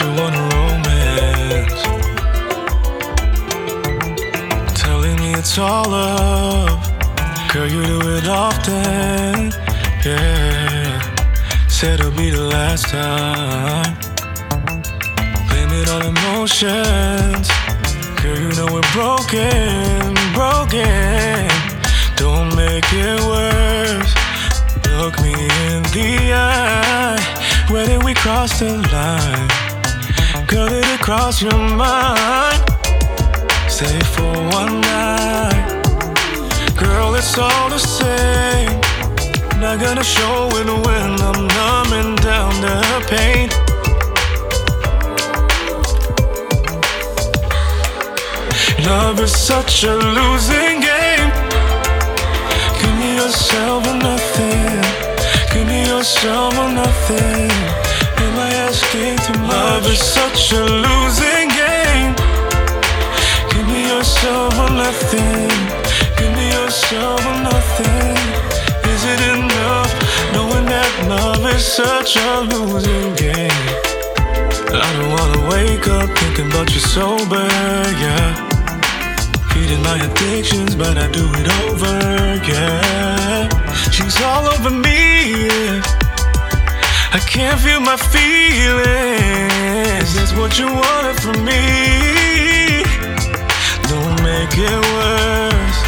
you want a romance. Telling me it's all up. Girl, you do it often. Yeah. Said it'll be the last time. Blame it on emotions. Girl, you know we're broken, broken. Don't make it worse. Look me in the eye. Where did we cross the line? Cross your mind? Stay for one night. Girl, it's all the same. Not gonna show it when I'm numbing down the pain. Love is such a losing game. Give me yourself or nothing. Give me yourself or nothing. Asking too much? Love is such a losing game. Give me yourself or nothing. Give me yourself or nothing. Is it enough knowing that love is such a losing game? I don't wanna wake up thinking about you sober, yeah. Feeding my addictions, but I do it over, yeah. She's all over me, yeah. I can't feel my feelings. Is this what you wanted from me? Don't make it worse.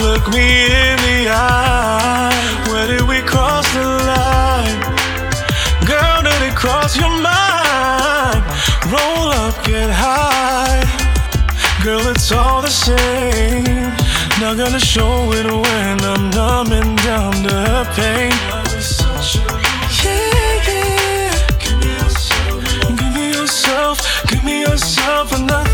Look me in the eye. Where did we cross the line? Girl, did it cross your mind? Roll up, get high. Girl, it's all the same. Not gonna show it when I'm numbing down the pain. I'm not.